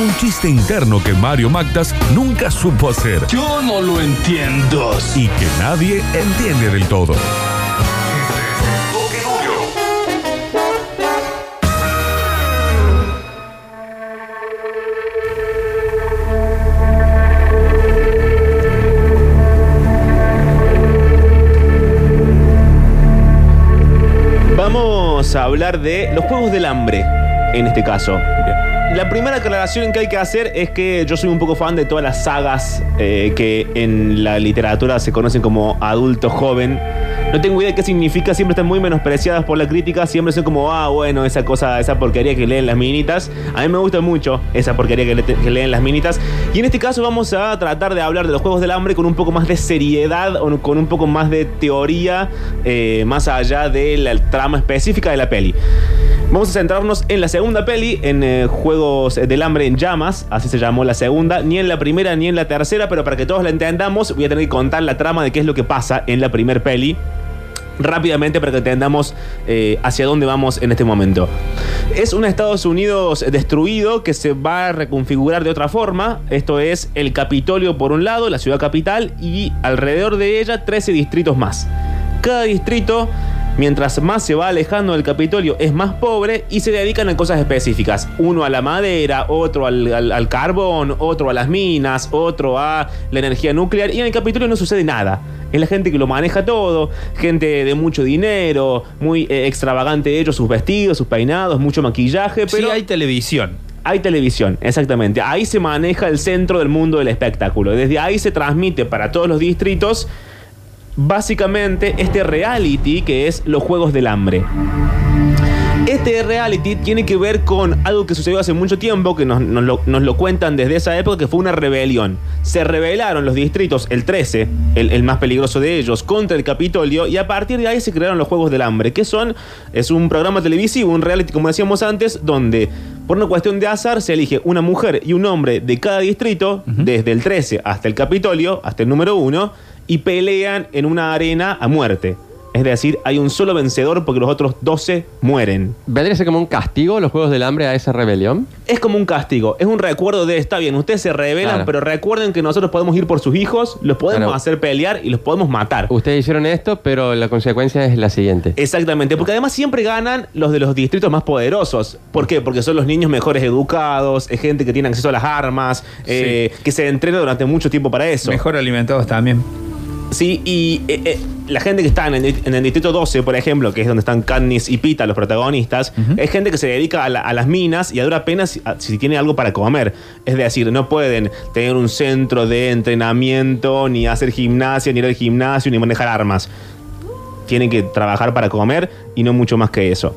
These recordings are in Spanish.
un chiste interno que Mario Magdas nunca supo hacer Yo no lo entiendo. y que nadie entiende del todo. Vamos a hablar de los juegos del hambre, en este caso. La primera aclaración que hay que hacer es que yo soy un poco fan de todas las sagas eh, que en la literatura se conocen como adulto joven. No tengo idea de qué significa, siempre están muy menospreciadas por la crítica, siempre son como, ah, bueno, esa cosa, esa porquería que leen las minitas. A mí me gusta mucho esa porquería que, le- que leen las minitas. Y en este caso vamos a tratar de hablar de los Juegos del Hambre con un poco más de seriedad con un poco más de teoría, eh, más allá de la trama específica de la peli. Vamos a centrarnos en la segunda peli, en eh, Juegos del Hambre en Llamas, así se llamó la segunda, ni en la primera ni en la tercera, pero para que todos la entendamos voy a tener que contar la trama de qué es lo que pasa en la primer peli rápidamente para que entendamos eh, hacia dónde vamos en este momento. Es un Estados Unidos destruido que se va a reconfigurar de otra forma. Esto es el Capitolio por un lado, la ciudad capital, y alrededor de ella 13 distritos más. Cada distrito, mientras más se va alejando del Capitolio, es más pobre y se dedican a cosas específicas. Uno a la madera, otro al, al- al carbón, otro a las minas, otro a la energía nuclear. Y en el Capitolio no sucede nada. Es la gente que lo maneja todo, gente de mucho dinero, muy eh, extravagante ellos, sus vestidos, sus peinados, mucho maquillaje, pero sí, hay televisión. hay televisión, exactamente. Ahí se maneja el centro del mundo del espectáculo. Desde ahí se transmite para todos los distritos básicamente este reality que es los Juegos del Hambre. Este reality tiene que ver con algo que sucedió hace mucho tiempo, que nos, nos lo, nos lo cuentan desde esa época, que fue una rebelión. Se rebelaron los distritos, el 13, el, el más peligroso de ellos, contra el Capitolio, y a partir de ahí se crearon los Juegos del Hambre, que son, es un programa televisivo, un reality, como decíamos antes, donde por una cuestión de azar se elige una mujer y un hombre de cada distrito, desde el 13 hasta el Capitolio, hasta el número 1, y pelean en una arena a muerte. Es decir, hay un solo vencedor porque los otros 12 mueren. ¿Vendría a ser como un castigo los Juegos del Hambre a esa rebelión? Es como un castigo, es un recuerdo de, está bien, ustedes se rebelan, Claro. pero recuerden que nosotros podemos ir por sus hijos, los podemos Claro. hacer pelear y los podemos matar. Ustedes hicieron esto, pero la consecuencia es la siguiente. Exactamente, porque además siempre ganan los de los distritos más poderosos. ¿Por qué? Porque son los niños mejores educados, es gente que tiene acceso a las armas, eh, que se entrena durante mucho tiempo para eso. Mejor alimentados también. Sí, y eh, eh, la gente que está en el, en el distrito 12, por ejemplo, que es donde están Katniss y Pita, los protagonistas, es gente que se dedica a, la- a las minas y a dura pena si, a- si tiene algo para comer. Es decir, no pueden tener un centro de entrenamiento, ni hacer gimnasia, ni ir al gimnasio, ni manejar armas. Tienen que trabajar para comer y no mucho más que eso.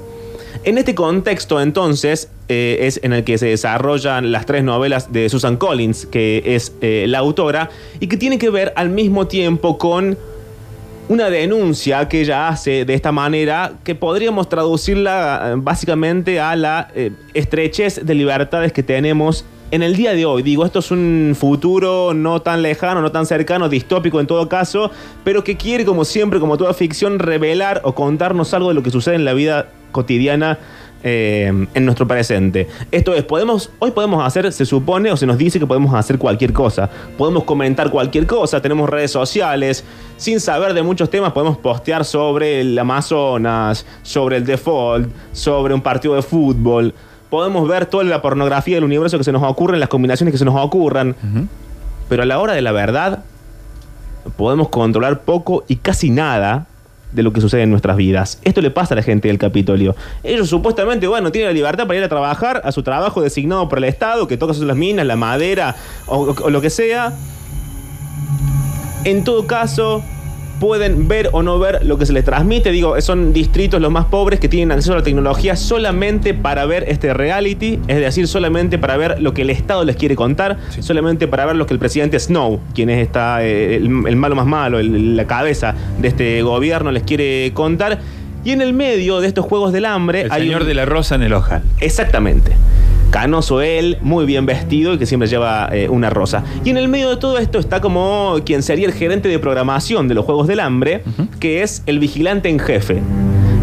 En este contexto, entonces, eh, es en el que se desarrollan las tres novelas de Susan Collins, que es eh, la autora, y que tiene que ver al mismo tiempo con una denuncia que ella hace de esta manera, que podríamos traducirla eh, básicamente a la estrechez de libertades que tenemos en el día de hoy. Digo, esto es un futuro no tan lejano, no tan cercano, distópico en todo caso, pero que quiere, como siempre, como toda ficción, revelar o contarnos algo de lo que sucede en la vida cotidiana eh, en nuestro presente. Esto es, podemos, hoy podemos hacer, se supone o se nos dice que podemos hacer cualquier cosa. Podemos comentar cualquier cosa, tenemos redes sociales, sin saber de muchos temas podemos postear sobre el Amazonas, sobre el default, sobre un partido de fútbol. Podemos ver toda la pornografía del universo que se nos ocurre, las combinaciones que se nos ocurran. Pero a la hora de la verdad, podemos controlar poco y casi nada de lo que sucede en nuestras vidas. Esto le pasa a la gente del Capitolio. Ellos supuestamente, bueno, tienen la libertad para ir a trabajar a su trabajo designado por el Estado, que toca las minas, la madera o lo que sea. En todo caso, pueden ver o no ver lo que se les transmite. Digo, son distritos los más pobres que tienen acceso a la tecnología solamente para ver este reality, es decir, solamente para ver lo que el Estado les quiere contar, solamente para ver lo que el presidente Snow, quien es esta, eh, el, el malo más malo, el- la cabeza de este gobierno, les quiere contar. Y en el medio de estos juegos del hambre El hay señor un- de la rosa en el ojal. Exactamente. Canoso él, muy bien vestido y que siempre lleva eh, una rosa. Y en el medio de todo esto está como quien sería el gerente de programación de los Juegos del Hambre, que es el vigilante en jefe.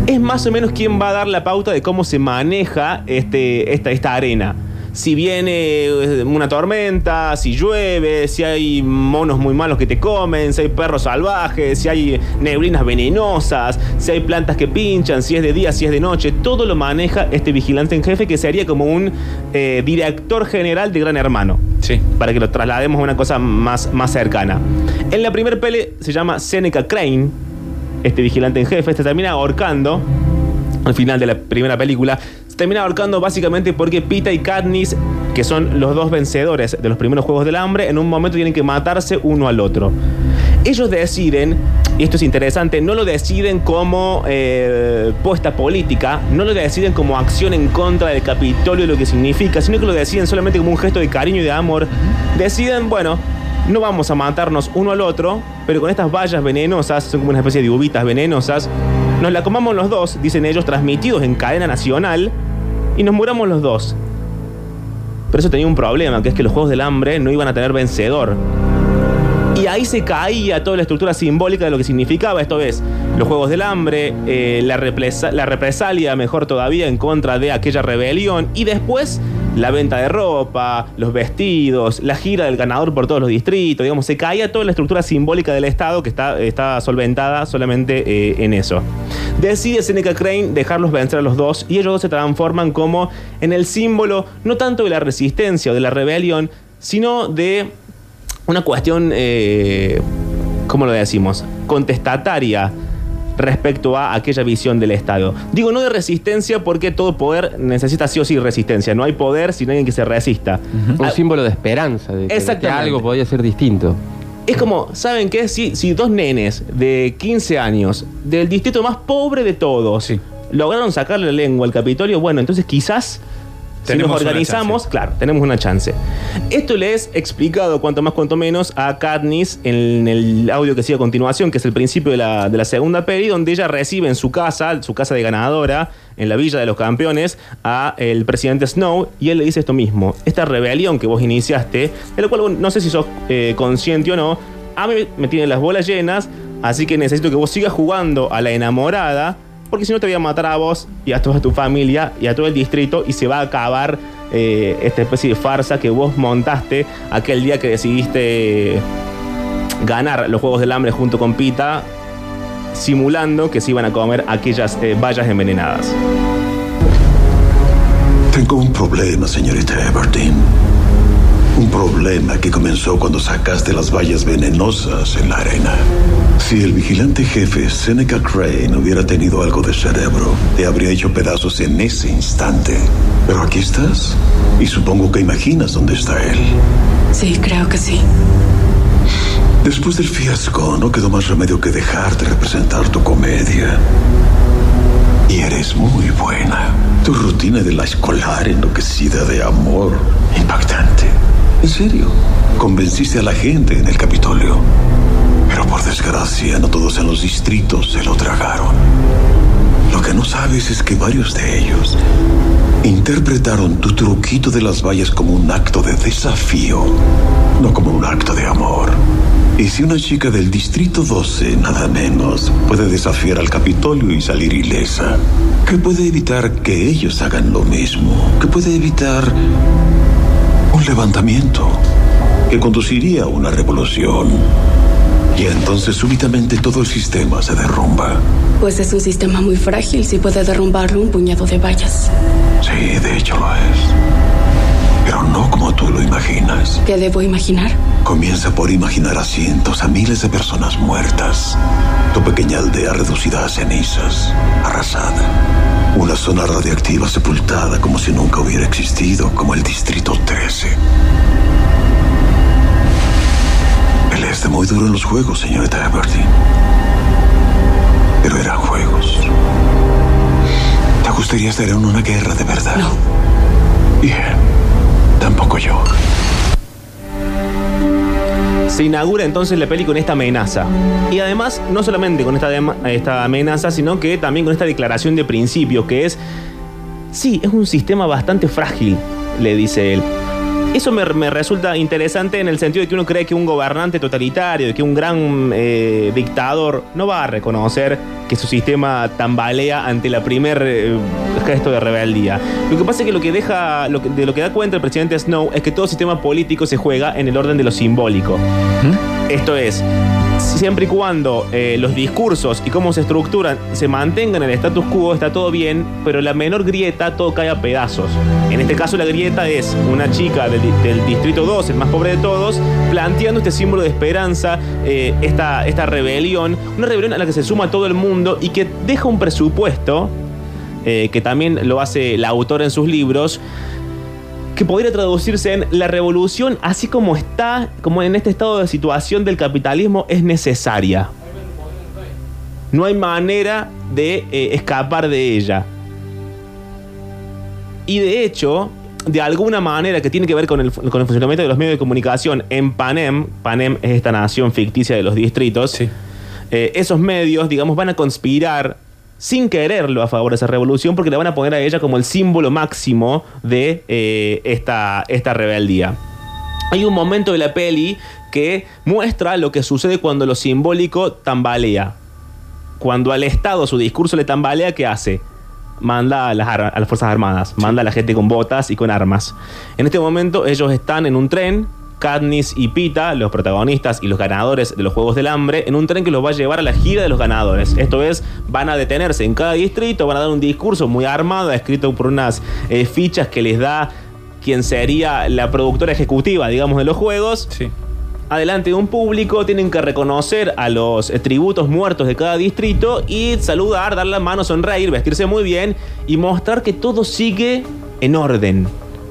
Es más o menos quien va a dar la pauta de cómo se maneja este, esta, esta arena. Si viene una tormenta, si llueve, si hay monos muy malos que te comen, si hay perros salvajes, si hay neblinas venenosas, si hay plantas que pinchan, si es de día, si es de noche, todo lo maneja este vigilante en jefe que sería como un eh, director general de Gran Hermano Sí. para que lo traslademos a una cosa más, más cercana. En la primer pele se llama Seneca Crane, este vigilante en jefe, este termina ahorcando al final de la primera película. Termina ahorcando básicamente porque Pita y Katniss, que son los dos vencedores de los primeros Juegos del Hambre, en un momento tienen que matarse uno al otro. Ellos deciden, y esto es interesante, no lo deciden como eh, puesta política, no lo deciden como acción en contra del Capitolio y lo que significa, sino que lo deciden solamente como un gesto de cariño y de amor. Deciden, bueno, no vamos a matarnos uno al otro, pero con estas vallas venenosas, son como una especie de uvitas venenosas, nos la comamos los dos, dicen ellos, transmitidos en cadena nacional, y nos muramos los dos. Pero eso tenía un problema, que es que los Juegos del Hambre no iban a tener vencedor. Y ahí se caía toda la estructura simbólica de lo que significaba, esto es, los Juegos del Hambre, eh, la, represa- la represalia, mejor todavía, en contra de aquella rebelión, y después la venta de ropa, los vestidos, la gira del ganador por todos los distritos, digamos, se caía toda la estructura simbólica del Estado que está, está solventada solamente eh, en eso. Decide Seneca Crane dejarlos vencer a los dos y ellos se transforman como en el símbolo no tanto de la resistencia o de la rebelión, sino de una cuestión, eh, ¿cómo lo decimos? Contestataria respecto a aquella visión del Estado. Digo, no de resistencia porque todo poder necesita sí o sí resistencia. No hay poder sin alguien que se resista. Un Ah, símbolo de esperanza, de que, de que algo podía ser distinto. Es como, ¿saben qué? Si, si dos nenes de 15 años, del distrito más pobre de todos, Sí. lograron sacarle la lengua al Capitolio, bueno, entonces quizás si Tenemos nos organizamos, claro, tenemos una chance. Esto le es explicado, cuanto más, cuanto menos, a Katniss en el audio que sigue a continuación, que es el principio de la, de la segunda peli, donde ella recibe en su casa, su casa de ganadora, en la Villa de los Campeones, a el presidente Snow, y él le dice esto mismo. Esta rebelión que vos iniciaste, de lo cual no sé si sos eh, consciente o no, a mí me tienen las bolas llenas, así que necesito que vos sigas jugando a la enamorada, porque si no te voy a matar a vos y a toda tu familia y a todo el distrito y se va a acabar eh, esta especie de farsa que vos montaste aquel día que decidiste ganar los Juegos del Hambre junto con Pita, simulando que se iban a comer aquellas eh, vallas envenenadas. Tengo un problema, señorita Everdeen. Un problema que comenzó cuando sacaste las vallas venenosas en la arena. Si el vigilante jefe Seneca Crane hubiera tenido algo de cerebro, te habría hecho pedazos en ese instante. Pero aquí estás y supongo que imaginas dónde está él. Sí, creo que sí. Después del fiasco, no quedó más remedio que dejar de representar tu comedia. Y eres muy buena. Tu rutina de la escolar enloquecida de amor. Impactante. En serio. Convenciste a la gente en el Capitolio. Pero por desgracia, no todos en los distritos se lo tragaron. Lo que no sabes es que varios de ellos interpretaron tu truquito de las vallas como un acto de desafío, no como un acto de amor. Y si una chica del Distrito 12, nada menos, puede desafiar al Capitolio y salir ilesa, ¿qué puede evitar que ellos hagan lo mismo? ¿Qué puede evitar un levantamiento que conduciría a una revolución? Y entonces súbitamente todo el sistema se derrumba. Pues es un sistema muy frágil si puede derrumbarlo un puñado de vallas. Sí, de hecho lo es. Pero no como tú lo imaginas. ¿Qué debo imaginar? Comienza por imaginar a cientos, a miles de personas muertas. Tu pequeña aldea reducida a cenizas, arrasada. Una zona radiactiva sepultada como si nunca hubiera existido, como el Distrito 13. Él es de muy duro en los juegos, señorita Everdeen. eran juegos. ¿Te gustaría estar en una guerra de verdad? No. Bien. Tampoco yo. Se inaugura entonces la peli con esta amenaza. Y además, no solamente con esta, esta amenaza, sino que también con esta declaración de principio, que es, sí, es un sistema bastante frágil, le dice él. Eso me, me resulta interesante en el sentido de que uno cree que un gobernante totalitario, de que un gran eh, dictador no va a reconocer que su sistema tambalea ante la primer eh, gesto de rebeldía. Lo que pasa es que lo que deja, lo que- de lo que da cuenta el presidente Snow es que todo sistema político se juega en el orden de lo simbólico. Esto es, siempre y cuando eh, los discursos y cómo se estructuran se mantengan en el status quo, está todo bien, pero la menor grieta todo cae a pedazos. En este caso la grieta es una chica del, di- del distrito 2, el más pobre de todos, planteando este símbolo de esperanza, eh, esta, esta rebelión, una rebelión a la que se suma todo el mundo y que deja un presupuesto, eh, que también lo hace la autora en sus libros, que podría traducirse en la revolución, así como está, como en este estado de situación del capitalismo, es necesaria. No hay manera de eh, escapar de ella. Y de hecho, de alguna manera que tiene que ver con el, con el funcionamiento de los medios de comunicación en Panem, Panem es esta nación ficticia de los distritos, Sí. eh, esos medios, digamos, van a conspirar sin quererlo a favor de esa revolución porque le van a poner a ella como el símbolo máximo de eh, esta, esta rebeldía. Hay un momento de la peli que muestra lo que sucede cuando lo simbólico tambalea. Cuando al Estado su discurso le tambalea, ¿qué hace? Manda a las, a las Fuerzas Armadas, manda a la gente con botas y con armas. En este momento ellos están en un tren, Katniss y Pita, los protagonistas y los ganadores de los Juegos del Hambre, en un tren que los va a llevar a la gira de los ganadores. Esto es, van a detenerse en cada distrito, van a dar un discurso muy armado, escrito por unas eh, fichas que les da quien sería la productora ejecutiva, digamos, de los juegos Sí. adelante de un público, tienen que reconocer a los eh, tributos muertos de cada distrito y saludar, dar la mano, sonreír, vestirse muy bien y mostrar que todo sigue en orden.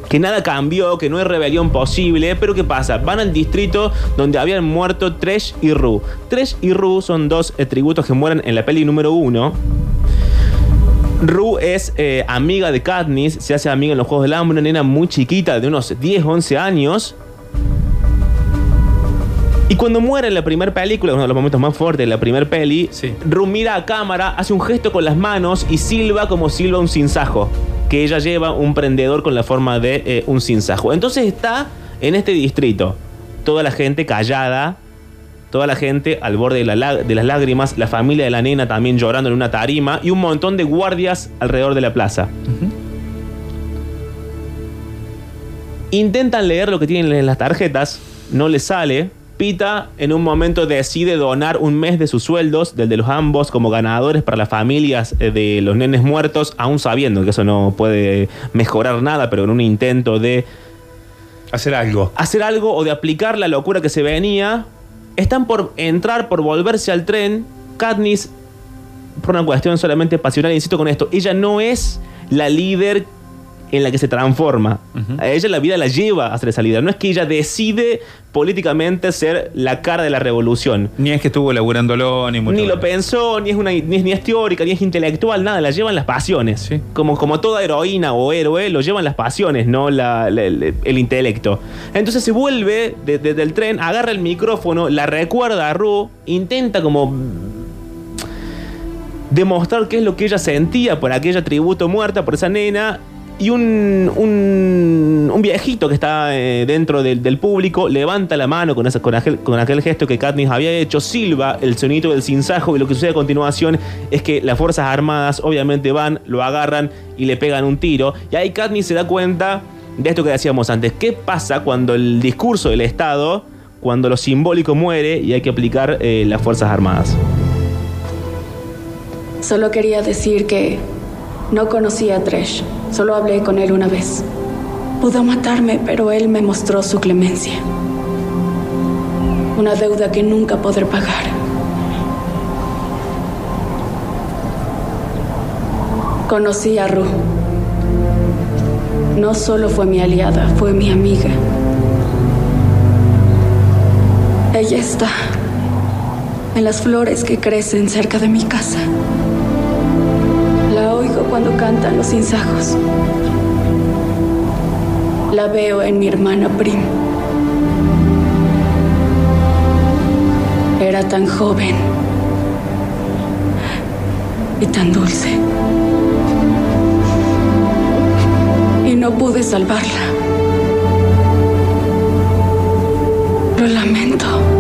Que nada cambió, que no hay rebelión posible, pero ¿qué pasa? Van al distrito donde habían muerto Tresh y Ru. Tresh y Ru son dos eh, tributos que mueren en la peli número uno. Ru es eh, amiga de Katniss, se hace amiga en los Juegos del Hambre, una nena muy chiquita de unos 10, 11 años. Y cuando muere en la primera película, uno de los momentos más fuertes de la primera peli, Sí. Ru mira a cámara, hace un gesto con las manos y silba como silba un cinzajo. Que ella lleva un prendedor con la forma de eh, un cinzajo. Entonces está en este distrito. Toda la gente callada, toda la gente al borde de, la lá- de las lágrimas, la familia de la nena también llorando en una tarima y un montón de guardias alrededor de la plaza. Intentan leer lo que tienen en las tarjetas, no les sale. Pita en un momento decide donar un mes de sus sueldos, del de los ambos, como ganadores para las familias eh, de los nenes muertos, aún sabiendo que eso no puede mejorar nada, pero en un intento de Hacer algo. hacer algo o de aplicar la locura que se venía, están por entrar, por volverse al tren. Katniss, por una cuestión solamente pasional, insisto con esto, ella no es la líder en la que se transforma. A ella la vida la lleva a ser esa líder. No es que ella decide políticamente ser la cara de la revolución. Ni es que estuvo laburándolo, ni mucho Ni lo menos. pensó, ni es, una, ni, es, ni es teórica, ni es intelectual, nada, la llevan las pasiones. Sí. Como, como toda heroína o héroe, lo llevan las pasiones, no la- la- el, el intelecto. Entonces se vuelve de- de- del tren, agarra el micrófono, la recuerda a Ru, intenta como demostrar qué es lo que ella sentía por aquella tributo muerta, por esa nena. Y un, un, un viejito que está eh, dentro del, del público levanta la mano con, esa, con, aquel, con aquel gesto que Katniss había hecho, silba el sonido del cinzajo y lo que sucede a continuación es que las Fuerzas Armadas obviamente van, lo agarran y le pegan un tiro. Y ahí Katniss se da cuenta de esto que decíamos antes. ¿Qué pasa cuando el discurso del Estado, cuando lo simbólico muere y hay que aplicar eh, las Fuerzas Armadas? Solo quería decir que no conocía a Tresh. Solo hablé con él una vez. Pudo matarme, pero él me mostró su clemencia. Una deuda que nunca podré pagar. Conocí a Ru. No solo fue mi aliada, fue mi amiga. Ella está en las flores que crecen cerca de mi casa. Cuando cantan los insajos. La veo en mi hermana Prim. Era tan joven y tan dulce. Y no pude salvarla. Lo lamento.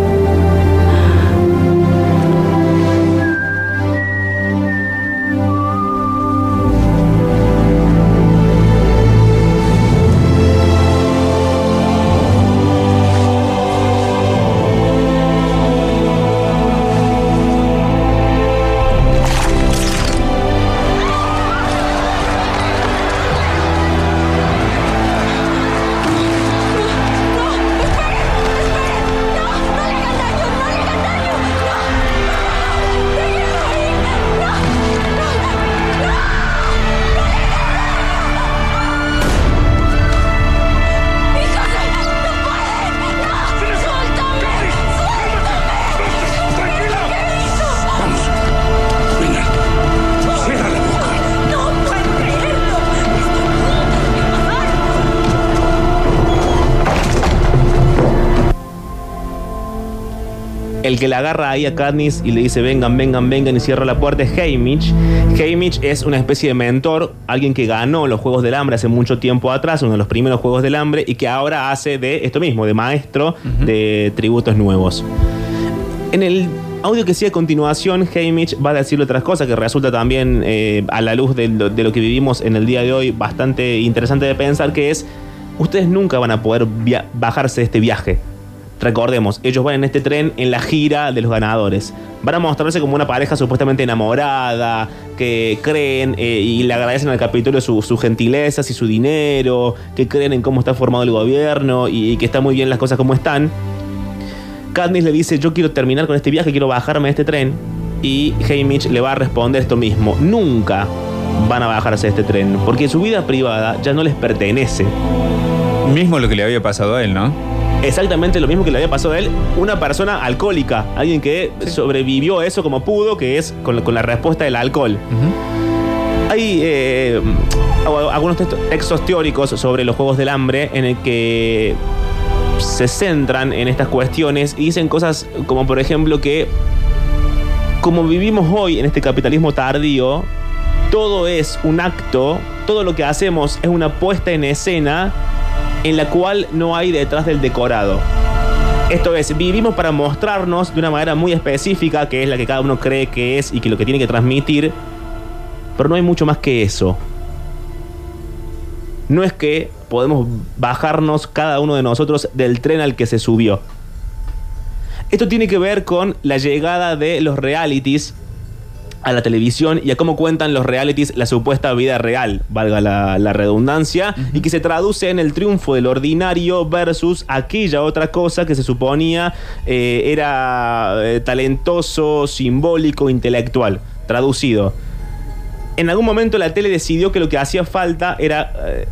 El que la agarra ahí a Katniss y le dice vengan, vengan, vengan y cierra la puerta es Haymitch. Haymitch es una especie de mentor, alguien que ganó los Juegos del Hambre hace mucho tiempo atrás, uno de los primeros Juegos del Hambre, y que ahora hace de esto mismo, de maestro de tributos nuevos. En el audio que sigue a continuación, Haymitch va a decirle otras cosas que resulta también, eh, a la luz de lo, de lo que vivimos en el día de hoy, bastante interesante de pensar, que es, ustedes nunca van a poder bajarse de este viaje. Recordemos, ellos van en este tren en la gira de los ganadores. Van a mostrarse como una pareja supuestamente enamorada, que creen eh, y le agradecen al Capitolio su- sus gentilezas y su dinero, que creen en cómo está formado el gobierno y, y que están muy bien las cosas como están. Katniss le dice, yo quiero terminar con este viaje, quiero bajarme de este tren. Y Haymitch le va a responder esto mismo, nunca van a bajarse de este tren, porque su vida privada ya no les pertenece. Mismo lo que le había pasado a él, ¿no? Exactamente lo mismo que le había pasado a él, una persona alcohólica, alguien que sobrevivió a eso como pudo, que es con, la- con la respuesta del alcohol. Hay eh, algunos textos teóricos sobre los Juegos del Hambre en el que se centran en estas cuestiones y dicen cosas como por ejemplo que como vivimos hoy en este capitalismo tardío, todo es un acto, todo lo que hacemos es una puesta en escena en la cual no hay detrás del decorado. Esto es, vivimos para mostrarnos de una manera muy específica, que es la que cada uno cree que es y que lo que tiene que transmitir, pero no hay mucho más que eso. No es que podemos bajarnos cada uno de nosotros del tren al que se subió. Esto tiene que ver con la llegada de los realities a la televisión y a cómo cuentan los realities la supuesta vida real, valga la, la redundancia, y que se traduce en el triunfo del ordinario versus aquella otra cosa que se suponía eh, era eh, talentoso, simbólico, intelectual. Traducido. En algún momento la tele decidió que lo que hacía falta era, eh,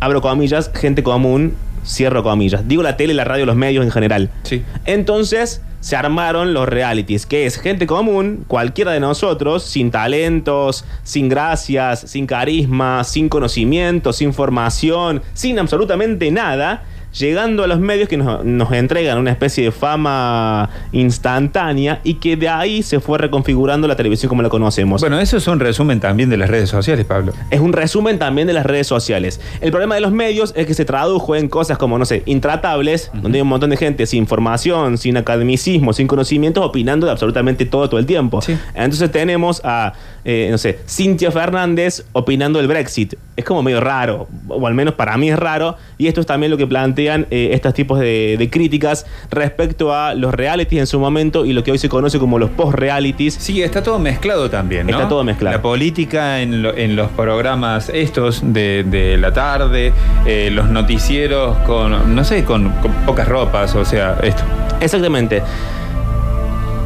abro comillas, gente común, cierro comillas. Digo la tele, la radio, los medios en general. Sí. Entonces se armaron los realities, que es gente común, cualquiera de nosotros, sin talentos, sin gracias, sin carisma, sin conocimiento, sin formación, sin absolutamente nada, llegando a los medios que nos, nos entregan una especie de fama instantánea y que de ahí se fue reconfigurando la televisión como la conocemos. Bueno, eso es un resumen también de las redes sociales, Pablo. Es un resumen también de las redes sociales. El problema de los medios es que se tradujo en cosas como, no sé, intratables, donde hay un montón de gente sin formación, sin academicismo, sin conocimientos, opinando de absolutamente todo todo el tiempo. Sí. Entonces tenemos a, eh, no sé, Cintia Fernández opinando el Brexit. Es como medio raro, o al menos para mí es raro, y esto es también lo que plantean eh, estos tipos de, de críticas respecto a los realities en su momento y lo que hoy se conoce como los post-realities. Sí, está todo mezclado también, ¿no? Está todo mezclado. La política en, lo- en los programas estos de, de la tarde, eh, los noticieros con, no sé, con, con pocas ropas, o sea, esto. Exactamente.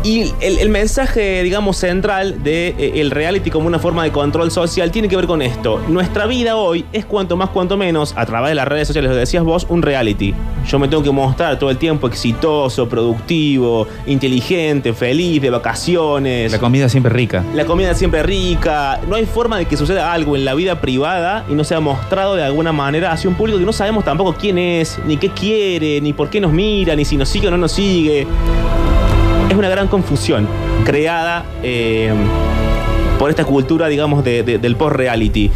Y el, el mensaje, digamos, central de eh, el reality como una forma de control social tiene que ver con esto. Nuestra vida hoy es cuanto más, cuanto menos, a través de las redes sociales, lo decías vos, un reality. Yo me tengo que mostrar todo el tiempo exitoso, productivo, inteligente, feliz, de vacaciones. La comida siempre rica. La comida siempre rica. No hay forma de que suceda algo en la vida privada y no sea mostrado de alguna manera hacia un público que no sabemos tampoco quién es, ni qué quiere, ni por qué nos mira, ni si nos sigue o no nos sigue. Es una gran confusión creada eh, por esta cultura, digamos, de- de- del post-reality.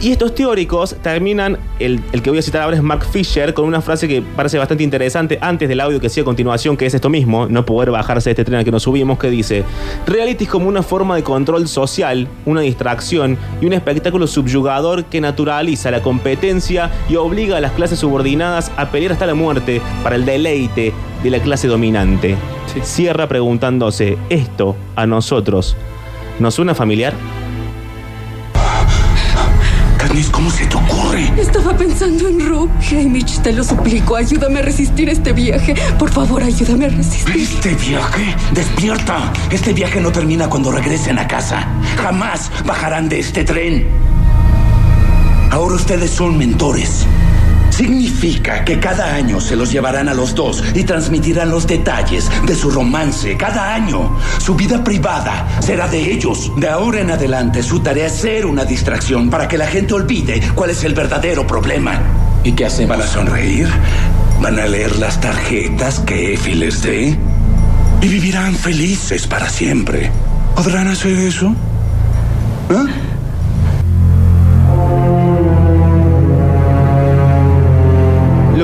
Y estos teóricos terminan, el, el que voy a citar ahora es Mark Fisher, con una frase que parece bastante interesante antes del audio que sigue a continuación, que es esto mismo, no poder bajarse de este tren al que nos subimos, que dice, reality es como una forma de control social, una distracción y un espectáculo subyugador que naturaliza la competencia y obliga a las clases subordinadas a pelear hasta la muerte para el deleite de la clase dominante. Cierra preguntándose, ¿esto a nosotros nos suena familiar? ¿cómo se te ocurre? Estaba pensando en Rook. Hamish, te lo suplico, ayúdame a resistir este viaje. Por favor, ayúdame a resistir. ¿Este viaje? ¡Despierta! Este viaje no termina cuando regresen a casa. Jamás bajarán de este tren. Ahora ustedes son mentores. Significa que cada año se los llevarán a los dos y transmitirán los detalles de su romance. Cada año. Su vida privada será de ellos. De ahora en adelante, su tarea es ser una distracción para que la gente olvide cuál es el verdadero problema. ¿Y qué hacen? ¿Van a sonreír? ¿Van a leer las tarjetas que Effie les dé? Y vivirán felices para siempre. ¿Podrán hacer eso? ¿Ah?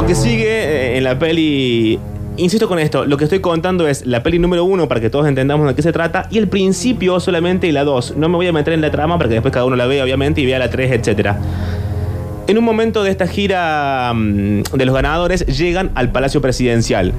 Lo que sigue eh, en la peli. Insisto con esto, lo que estoy contando es la peli número uno para que todos entendamos de qué se trata y el principio solamente y la dos. No me voy a meter en la trama para que después cada uno la vea, obviamente, y vea la tres, etc. En un momento de esta gira mm, de los ganadores, llegan al Palacio Presidencial.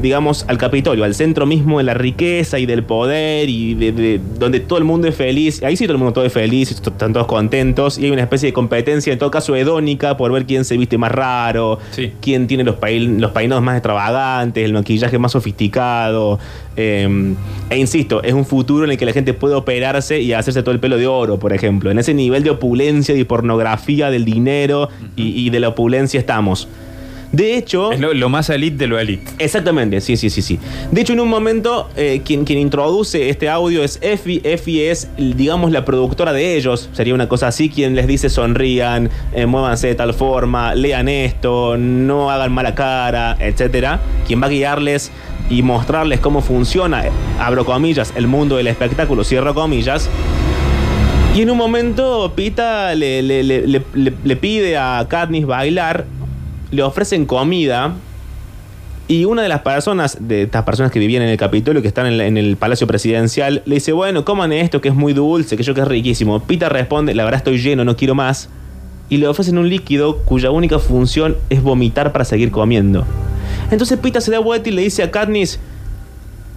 Digamos, al Capitolio, al centro mismo de la riqueza y del poder y de, de- donde todo el mundo es feliz. Ahí sí todo el mundo todo es feliz, est- están todos contentos y hay una especie de competencia, en todo caso hedónica, por ver quién se viste más raro, Sí. quién tiene los, pein- los peinados más extravagantes, el maquillaje más sofisticado. eh, e insisto, es un futuro en el que la gente puede operarse y hacerse todo el pelo de oro, por ejemplo. En ese nivel de opulencia y pornografía del dinero y, y de la opulencia estamos. De hecho... Es lo, lo más elite de lo elite. Exactamente, sí, sí, sí, sí. De hecho, en un momento, eh, quien, quien introduce este audio es Effie. Effie es, digamos, la productora de ellos. Sería una cosa así, quien les dice sonrían, eh, muévanse de tal forma, lean esto, no hagan mala cara, etcétera. Quien va a guiarles y mostrarles cómo funciona, abro comillas, el mundo del espectáculo, cierro comillas. Y en un momento Pita le- le- le- le pide a Katniss bailar, le ofrecen comida y una de las personas, de estas personas que vivían en el Capitolio, que están en, el Palacio Presidencial, le dice, bueno, coman esto que es muy dulce, que yo que es riquísimo. Pita responde, la verdad estoy lleno, no quiero más. Y le ofrecen un líquido cuya única función es vomitar para seguir comiendo. Entonces Pita se da vuelta y le dice a Katniss,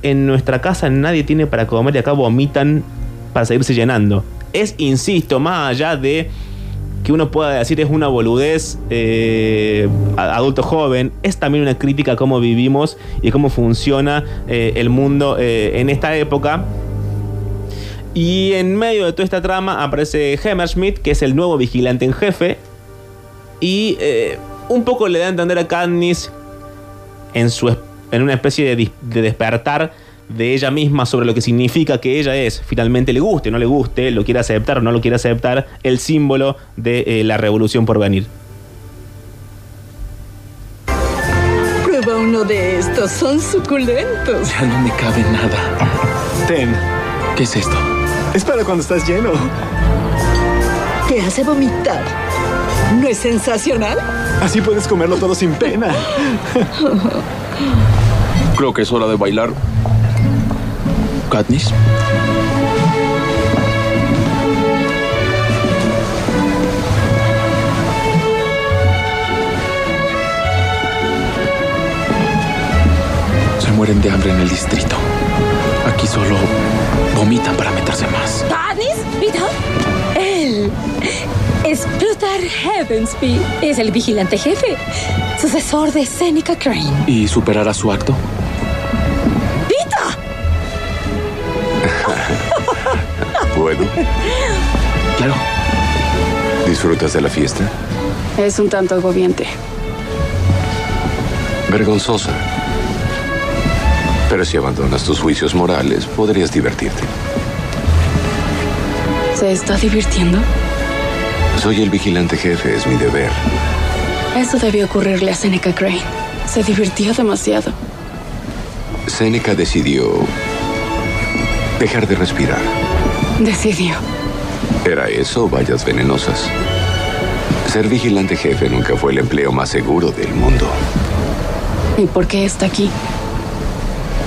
en nuestra casa nadie tiene para comer y acá vomitan para seguirse llenando. Es, insisto, más allá de que uno pueda decir es una boludez eh, adulto joven, es también una crítica a cómo vivimos y cómo funciona eh, el mundo eh, en esta época. Y en medio de toda esta trama aparece Hammerschmidt, que es el nuevo vigilante en jefe. Y un poco le da a entender a Katniss en, su, en una especie de despertar de ella misma sobre lo que significa que ella es, finalmente le guste, no le guste, lo quiere aceptar o no lo quiere aceptar, el símbolo de eh, la revolución por venir. Prueba uno de estos, son suculentos. Ya no me cabe nada. Ten, ¿Qué es esto? es para cuando estás lleno. Te hace vomitar. ¿No es sensacional? Así puedes comerlo todo sin pena. Creo que es hora de bailar. Katniss. Se mueren de hambre en el distrito. Aquí solo vomitan para meterse más. ¿Tanis? ¿Mira? Él es Plutar Heavensby. Es el vigilante jefe, sucesor de Seneca Crane. ¿Y superará su acto? Claro. ¿Disfrutas de la fiesta? Es un tanto agobiante. Vergonzosa. Pero si abandonas tus juicios morales, podrías divertirte. ¿Se está divirtiendo? Soy el vigilante jefe, es mi deber. Eso debió ocurrirle a Seneca Crane. Se divirtió demasiado. Seneca decidió dejar de respirar. Decidió. ¿Era eso o vallas venenosas? Ser vigilante jefe nunca fue el empleo más seguro del mundo. ¿Y por qué está aquí?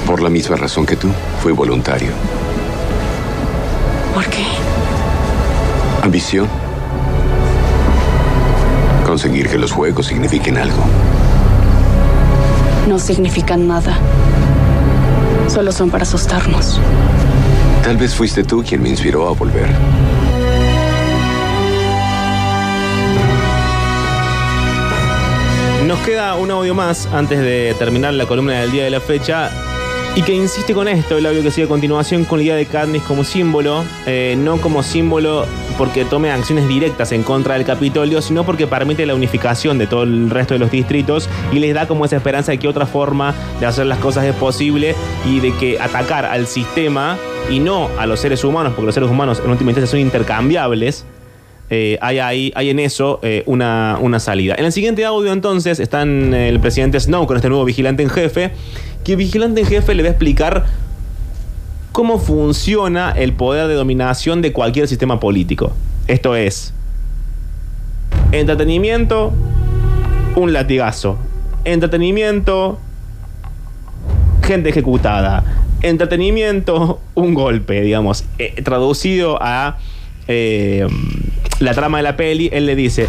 Por la misma razón que tú, fui voluntario. ¿Por qué? Ambición. Conseguir que los juegos signifiquen algo. No significan nada. Solo son para asustarnos. Tal vez fuiste tú quien me inspiró a volver. Nos queda un audio más antes de terminar la columna del día de la fecha. Y que insiste con esto, el audio que sigue a continuación, con la idea de Katniss como símbolo, eh, no como símbolo porque tome acciones directas en contra del Capitolio, sino porque permite la unificación de todo el resto de los distritos y les da como esa esperanza de que otra forma de hacer las cosas es posible y de que atacar al sistema y no a los seres humanos, porque los seres humanos en última instancia son intercambiables, eh, hay, ahí- hay en eso eh, una, una salida. En el siguiente audio, entonces, están el presidente Snow con este nuevo vigilante en jefe. Que vigilante en jefe le va a explicar cómo funciona el poder de dominación de cualquier sistema político. Esto es entretenimiento, un latigazo. Entretenimiento, gente ejecutada. Entretenimiento, un golpe, digamos. Eh, traducido a eh, la trama de la peli, él le dice,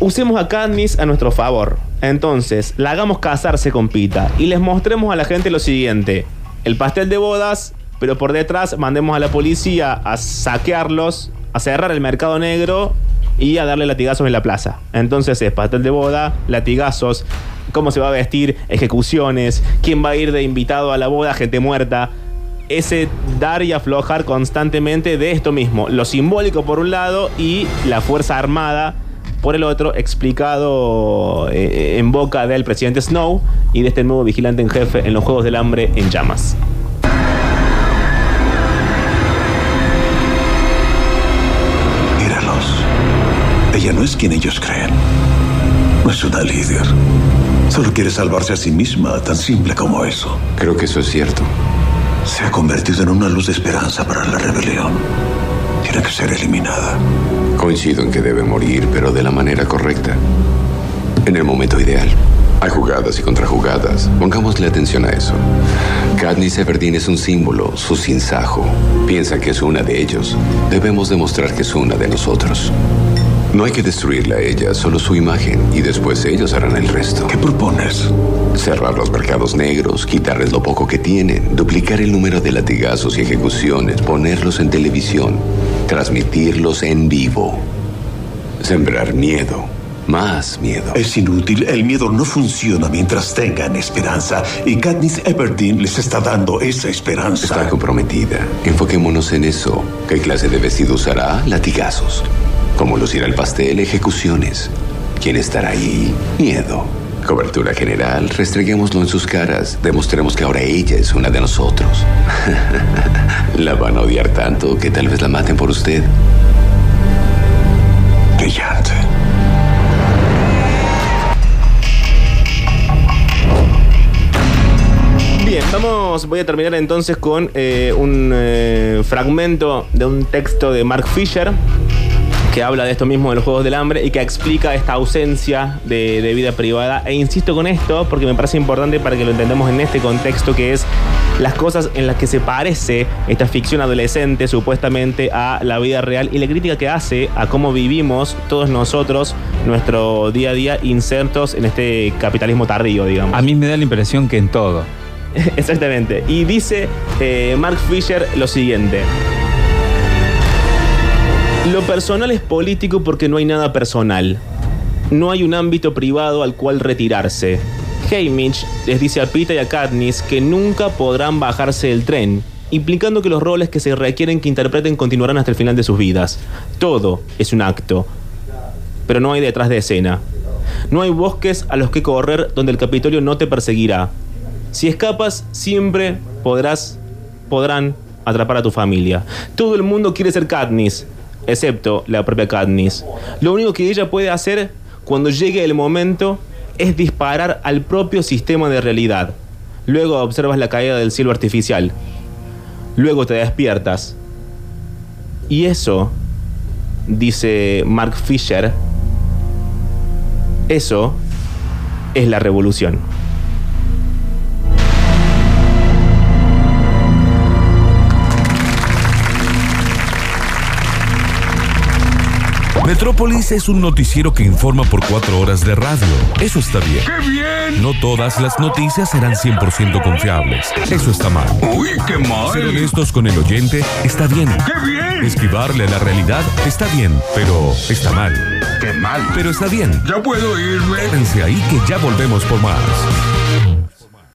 usemos a Katniss a nuestro favor. Entonces, la hagamos casarse con Pita y les mostremos a la gente lo siguiente. El pastel de bodas, pero por detrás mandemos a la policía a saquearlos, a cerrar el mercado negro y a darle latigazos en la plaza. Entonces es pastel de boda, latigazos, cómo se va a vestir, ejecuciones, quién va a ir de invitado a la boda, gente muerta ese dar y aflojar constantemente de esto mismo. Lo simbólico por un lado y la Fuerza Armada por el otro, explicado eh, en boca del presidente Snow y de este nuevo vigilante en jefe en los Juegos del Hambre en llamas. Míralos. Ella no es quien ellos creen. No es una líder. Solo quiere salvarse a sí misma, tan simple como eso. Creo que eso es cierto. Se ha convertido en una luz de esperanza para la rebelión. Tiene que ser eliminada. Coincido en que debe morir, pero de la manera correcta. En el momento ideal. Hay jugadas y contrajugadas. Pongámosle atención a eso. Katniss Everdeen es un símbolo, su sinsajo. Piensa que es una de ellos. Debemos demostrar que es una de nosotros. No hay que destruirla a ella, solo su imagen, y después ellos harán el resto. ¿Qué propones? Cerrar los mercados negros, quitarles lo poco que tienen, duplicar el número de latigazos y ejecuciones, ponerlos en televisión, transmitirlos en vivo. Sembrar miedo, más miedo. Es inútil. El miedo no funciona mientras tengan esperanza. Y Katniss Everdeen les está dando esa esperanza. Está comprometida. Enfoquémonos en eso. ¿Qué clase de vestido usará? Latigazos. ¿Cómo lucirá el pastel? Ejecuciones. ¿Quién estará ahí? Miedo. Cobertura general. Restreguémoslo en sus caras. Demostremos que ahora ella es una de nosotros. la van a odiar tanto que tal vez la maten por usted. Brillante. Bien, vamos, voy a terminar entonces con eh, un eh, fragmento de un texto de Mark Fisher que habla de esto mismo de los Juegos del Hambre y que explica esta ausencia de, de vida privada. E insisto con esto porque me parece importante para que lo entendamos en este contexto que es las cosas en las que se parece esta ficción adolescente supuestamente a la vida real y la crítica que hace a cómo vivimos todos nosotros nuestro día a día insertos en este capitalismo tardío, digamos. A mí me da la impresión que en todo. Exactamente. Y dice eh, Mark Fisher lo siguiente. Lo personal es político porque no hay nada personal. No hay un ámbito privado al cual retirarse. Haymitch les dice a Pita y a Katniss que nunca podrán bajarse del tren implicando que los roles que se requieren que interpreten continuarán hasta el final de sus vidas. Todo es un acto, pero no hay detrás de escena. No hay bosques a los que correr donde el Capitolio no te perseguirá. Si escapas, siempre podrás, podrán atrapar a tu familia. Todo el mundo quiere ser Katniss, excepto la propia Katniss. Lo único que ella puede hacer cuando llegue el momento es disparar al propio sistema de realidad. Luego observas la caída del cielo artificial. Luego te despiertas. Y eso, dice Mark Fisher, eso es la revolución. Metrópolis es un noticiero que informa por cuatro horas de radio. Eso está bien. ¡Qué bien! No todas las noticias serán 100% confiables. Eso está mal. ¡Uy, qué mal! Ser honestos con el oyente está bien. ¡Qué bien! Esquivarle a la realidad está bien, pero está mal. ¡Qué mal! Pero está bien. ¿Ya puedo irme? Quédense ahí que ya volvemos por más.